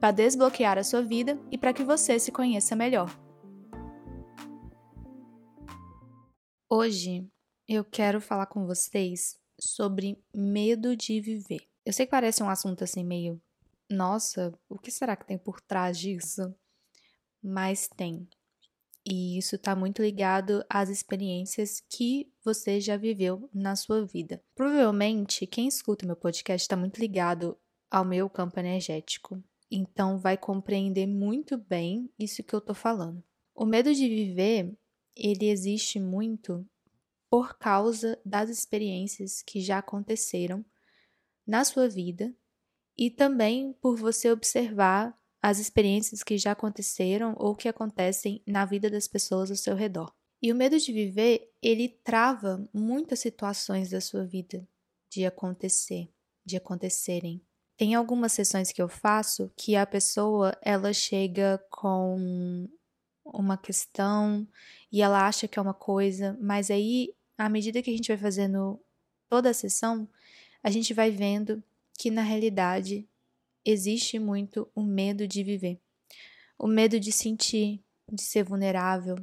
para desbloquear a sua vida e para que você se conheça melhor. Hoje eu quero falar com vocês sobre medo de viver. Eu sei que parece um assunto assim meio, nossa, o que será que tem por trás disso? Mas tem. E isso está muito ligado às experiências que você já viveu na sua vida. Provavelmente, quem escuta meu podcast está muito ligado ao meu campo energético então vai compreender muito bem isso que eu tô falando. O medo de viver, ele existe muito por causa das experiências que já aconteceram na sua vida e também por você observar as experiências que já aconteceram ou que acontecem na vida das pessoas ao seu redor. E o medo de viver, ele trava muitas situações da sua vida de acontecer, de acontecerem. Tem algumas sessões que eu faço que a pessoa ela chega com uma questão e ela acha que é uma coisa, mas aí à medida que a gente vai fazendo toda a sessão, a gente vai vendo que na realidade existe muito o medo de viver. O medo de sentir, de ser vulnerável,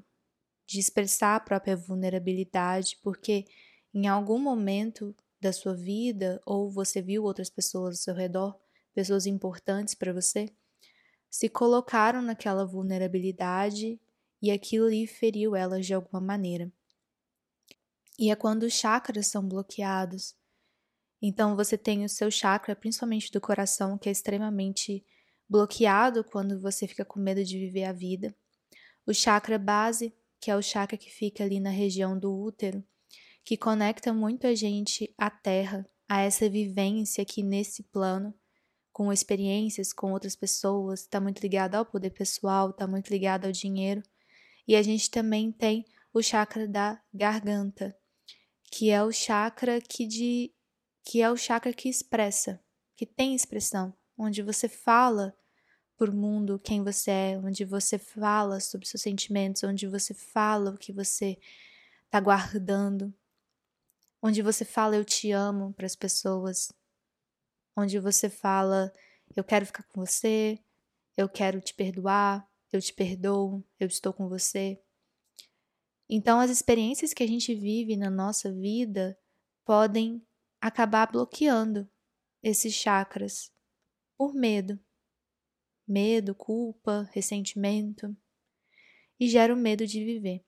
de expressar a própria vulnerabilidade, porque em algum momento da sua vida ou você viu outras pessoas ao seu redor, pessoas importantes para você, se colocaram naquela vulnerabilidade e aquilo lhe feriu elas de alguma maneira. E é quando os chakras são bloqueados. Então você tem o seu chakra, principalmente do coração, que é extremamente bloqueado quando você fica com medo de viver a vida. O chakra base, que é o chakra que fica ali na região do útero, que conecta muito a gente à Terra, a essa vivência aqui nesse plano, com experiências com outras pessoas, está muito ligado ao poder pessoal, está muito ligado ao dinheiro. E a gente também tem o chakra da garganta, que é o chakra que de que é o chakra que expressa, que tem expressão, onde você fala o mundo quem você é, onde você fala sobre seus sentimentos, onde você fala o que você está guardando onde você fala eu te amo para as pessoas, onde você fala eu quero ficar com você, eu quero te perdoar, eu te perdoo, eu estou com você. Então, as experiências que a gente vive na nossa vida podem acabar bloqueando esses chakras por medo. Medo, culpa, ressentimento. E gera o medo de viver.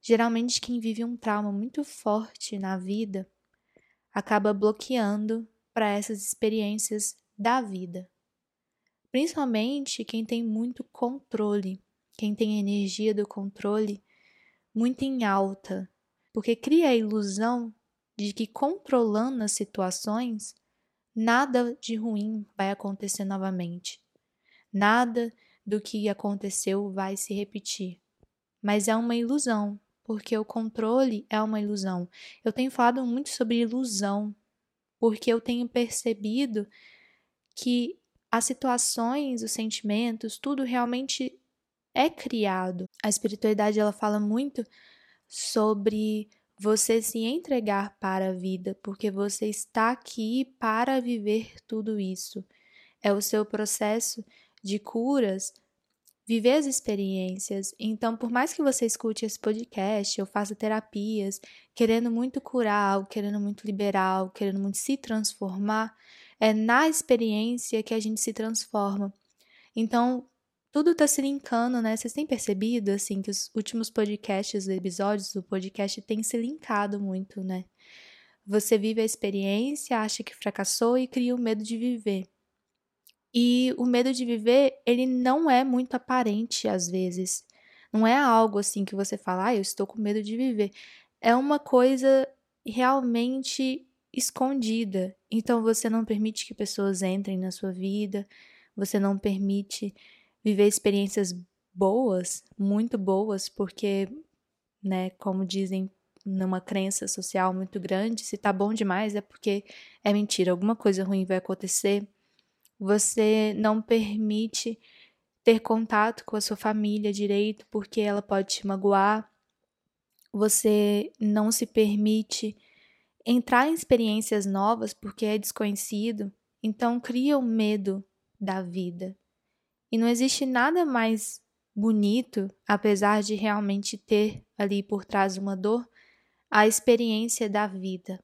Geralmente, quem vive um trauma muito forte na vida acaba bloqueando para essas experiências da vida. Principalmente quem tem muito controle, quem tem energia do controle muito em alta, porque cria a ilusão de que controlando as situações, nada de ruim vai acontecer novamente. Nada do que aconteceu vai se repetir. Mas é uma ilusão, porque o controle é uma ilusão. Eu tenho falado muito sobre ilusão, porque eu tenho percebido que as situações, os sentimentos, tudo realmente é criado. A espiritualidade ela fala muito sobre você se entregar para a vida, porque você está aqui para viver tudo isso. É o seu processo de curas viver as experiências. Então, por mais que você escute esse podcast ou faça terapias, querendo muito curar, ou querendo muito liberar, ou querendo muito se transformar, é na experiência que a gente se transforma. Então, tudo está se linkando, né? Vocês têm percebido, assim, que os últimos podcasts, os episódios do podcast têm se linkado muito, né? Você vive a experiência, acha que fracassou e cria o medo de viver. E o medo de viver, ele não é muito aparente às vezes. Não é algo assim que você fala, ah, eu estou com medo de viver. É uma coisa realmente escondida. Então você não permite que pessoas entrem na sua vida, você não permite viver experiências boas, muito boas, porque, né, como dizem numa crença social muito grande, se tá bom demais é porque é mentira, alguma coisa ruim vai acontecer. Você não permite ter contato com a sua família direito porque ela pode te magoar. Você não se permite entrar em experiências novas porque é desconhecido, então cria o medo da vida. E não existe nada mais bonito, apesar de realmente ter ali por trás uma dor, a experiência da vida.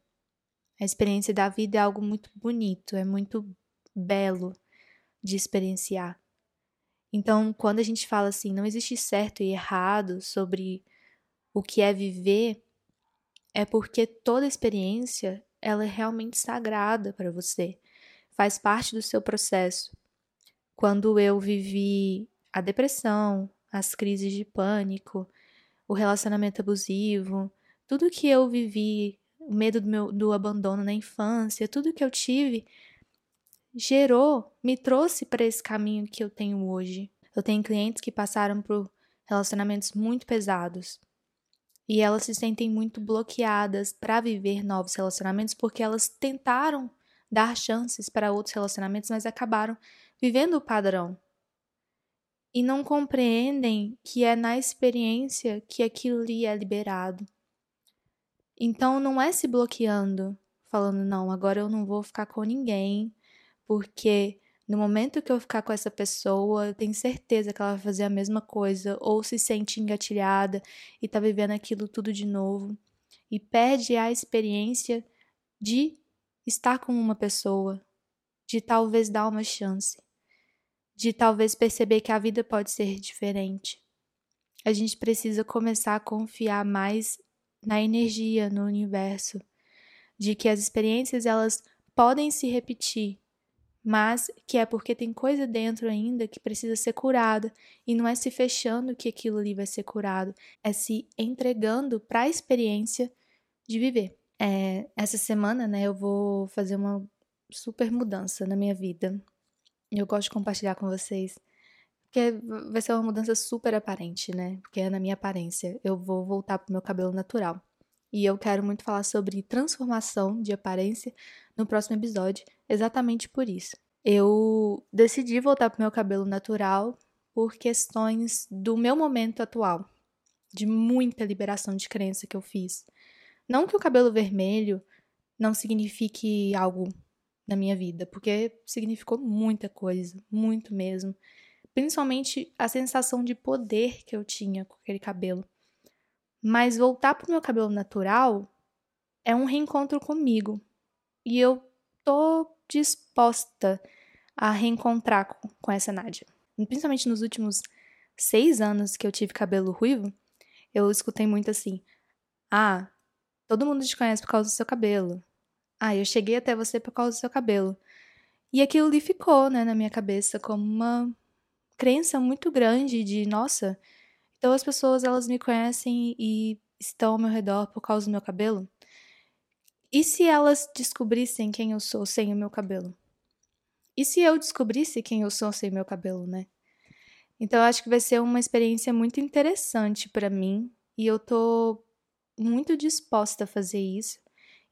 A experiência da vida é algo muito bonito, é muito belo de experienciar. Então, quando a gente fala assim, não existe certo e errado sobre o que é viver, é porque toda experiência ela é realmente sagrada para você, faz parte do seu processo. Quando eu vivi a depressão, as crises de pânico, o relacionamento abusivo, tudo que eu vivi, o medo do, meu, do abandono na infância, tudo que eu tive, gerou, me trouxe para esse caminho que eu tenho hoje. Eu tenho clientes que passaram por relacionamentos muito pesados, e elas se sentem muito bloqueadas para viver novos relacionamentos porque elas tentaram dar chances para outros relacionamentos, mas acabaram vivendo o padrão. E não compreendem que é na experiência que aquilo ali é liberado. Então não é se bloqueando, falando, não, agora eu não vou ficar com ninguém, porque no momento que eu ficar com essa pessoa, eu tenho certeza que ela vai fazer a mesma coisa, ou se sente engatilhada e tá vivendo aquilo tudo de novo, e perde a experiência de estar com uma pessoa, de talvez dar uma chance, de talvez perceber que a vida pode ser diferente. A gente precisa começar a confiar mais na energia, no universo, de que as experiências elas podem se repetir mas que é porque tem coisa dentro ainda que precisa ser curada e não é se fechando que aquilo ali vai ser curado, é se entregando para a experiência de viver. É, essa semana, né, eu vou fazer uma super mudança na minha vida. Eu gosto de compartilhar com vocês, porque vai ser uma mudança super aparente, né? Porque é na minha aparência. Eu vou voltar pro meu cabelo natural. E eu quero muito falar sobre transformação de aparência no próximo episódio, exatamente por isso. Eu decidi voltar pro meu cabelo natural por questões do meu momento atual, de muita liberação de crença que eu fiz. Não que o cabelo vermelho não signifique algo na minha vida, porque significou muita coisa, muito mesmo. Principalmente a sensação de poder que eu tinha com aquele cabelo. Mas voltar pro meu cabelo natural é um reencontro comigo. E eu tô disposta a reencontrar com, essa Nádia. Principalmente nos últimos seis anos que eu tive cabelo ruivo, eu escutei muito assim: Ah, todo mundo te conhece por causa do seu cabelo. Ah, eu cheguei até você por causa do seu cabelo. E aquilo ali ficou, né, na minha cabeça como uma crença muito grande de, nossa, então as pessoas elas me conhecem e estão ao meu redor por causa do meu cabelo. E se elas descobrissem quem eu sou sem o meu cabelo? E se eu descobrisse quem eu sou sem meu cabelo, né? Então eu acho que vai ser uma experiência muito interessante para mim e eu tô muito disposta a fazer isso.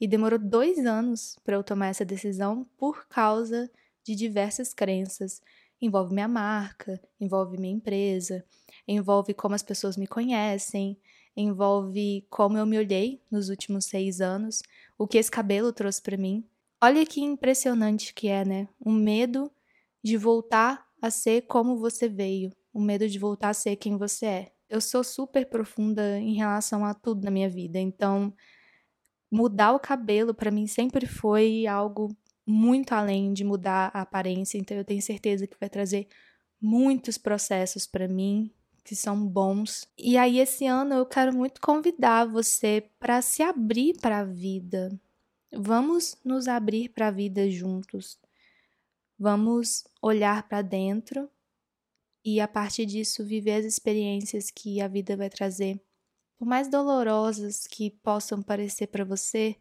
E demorou dois anos para eu tomar essa decisão por causa de diversas crenças. Envolve minha marca, envolve minha empresa, envolve como as pessoas me conhecem, envolve como eu me olhei nos últimos seis anos, o que esse cabelo trouxe para mim. Olha que impressionante que é, né? O medo de voltar a ser como você veio, o medo de voltar a ser quem você é. Eu sou super profunda em relação a tudo na minha vida, então mudar o cabelo para mim sempre foi algo muito além de mudar a aparência, então eu tenho certeza que vai trazer muitos processos para mim que são bons. E aí esse ano eu quero muito convidar você para se abrir para a vida, Vamos nos abrir para a vida juntos. Vamos olhar para dentro e a partir disso viver as experiências que a vida vai trazer. Por mais dolorosas que possam parecer para você,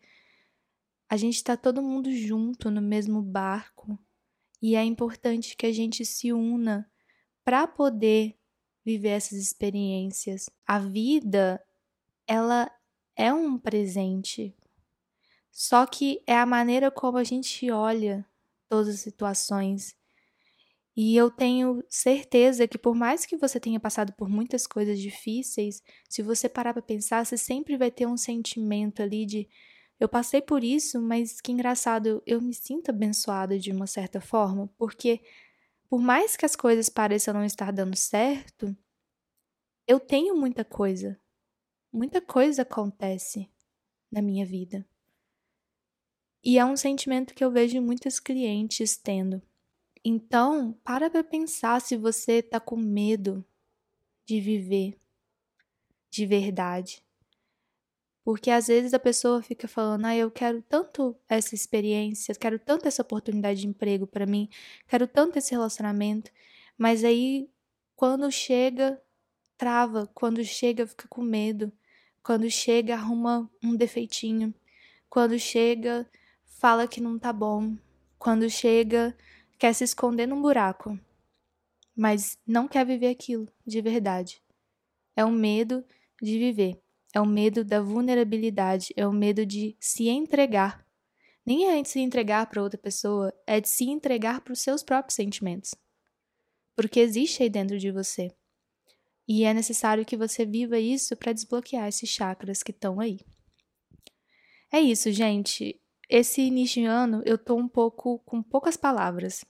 a gente está todo mundo junto no mesmo barco e é importante que a gente se una para poder viver essas experiências. A vida, ela é um presente só que é a maneira como a gente olha todas as situações. E eu tenho certeza que por mais que você tenha passado por muitas coisas difíceis, se você parar para pensar, você sempre vai ter um sentimento ali de eu passei por isso, mas que engraçado, eu me sinto abençoada de uma certa forma, porque por mais que as coisas pareçam não estar dando certo, eu tenho muita coisa. Muita coisa acontece na minha vida. E é um sentimento que eu vejo muitos clientes tendo. Então, para para pensar se você está com medo de viver de verdade. Porque às vezes a pessoa fica falando: "Ah, eu quero tanto essa experiência, quero tanto essa oportunidade de emprego para mim, quero tanto esse relacionamento", mas aí quando chega trava, quando chega fica com medo, quando chega arruma um defeitinho, quando chega fala que não tá bom. Quando chega, quer se esconder num buraco. Mas não quer viver aquilo de verdade. É o medo de viver. É o medo da vulnerabilidade. É o medo de se entregar. Nem é de se entregar para outra pessoa, é de se entregar para os seus próprios sentimentos. Porque existe aí dentro de você. E é necessário que você viva isso para desbloquear esses chakras que estão aí. É isso, gente. Esse início de ano eu tô um pouco com poucas palavras,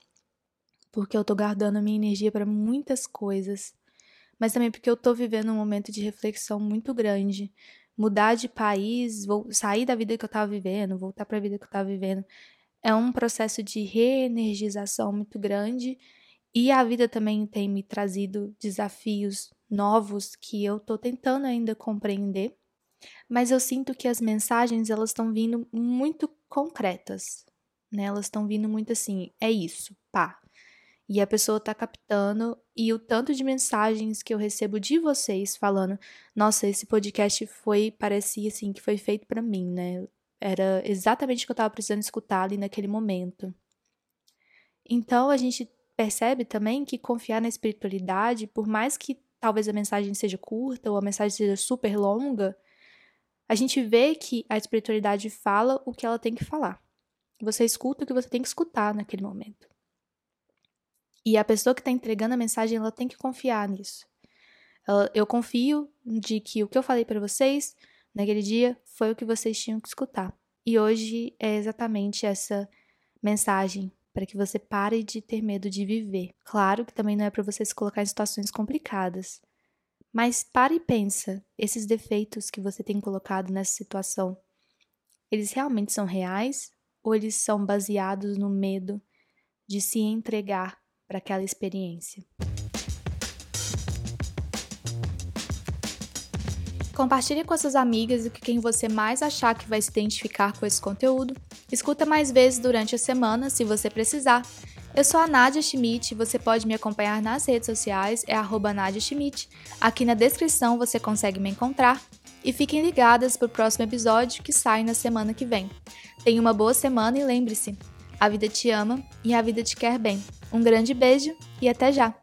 porque eu tô guardando minha energia para muitas coisas, mas também porque eu tô vivendo um momento de reflexão muito grande. Mudar de país, vou sair da vida que eu tava vivendo, voltar para a vida que eu tava vivendo, é um processo de reenergização muito grande e a vida também tem me trazido desafios novos que eu tô tentando ainda compreender mas eu sinto que as mensagens elas estão vindo muito concretas, né? Elas estão vindo muito assim, é isso, pá. E a pessoa tá captando e o tanto de mensagens que eu recebo de vocês falando, nossa, esse podcast foi parecia assim que foi feito para mim, né? Era exatamente o que eu tava precisando escutar ali naquele momento. Então a gente percebe também que confiar na espiritualidade, por mais que talvez a mensagem seja curta ou a mensagem seja super longa, a gente vê que a espiritualidade fala o que ela tem que falar. Você escuta o que você tem que escutar naquele momento. E a pessoa que está entregando a mensagem, ela tem que confiar nisso. Eu confio de que o que eu falei para vocês naquele dia foi o que vocês tinham que escutar. E hoje é exatamente essa mensagem para que você pare de ter medo de viver. Claro que também não é para você se colocar em situações complicadas, mas pare e pensa, esses defeitos que você tem colocado nessa situação, eles realmente são reais ou eles são baseados no medo de se entregar para aquela experiência? Compartilhe com suas amigas e com quem você mais achar que vai se identificar com esse conteúdo. Escuta mais vezes durante a semana, se você precisar. Eu sou a Nadia Schmidt, você pode me acompanhar nas redes sociais, é arroba Nadia Schmidt. Aqui na descrição você consegue me encontrar. E fiquem ligadas para o próximo episódio que sai na semana que vem. Tenha uma boa semana e lembre-se, a vida te ama e a vida te quer bem. Um grande beijo e até já!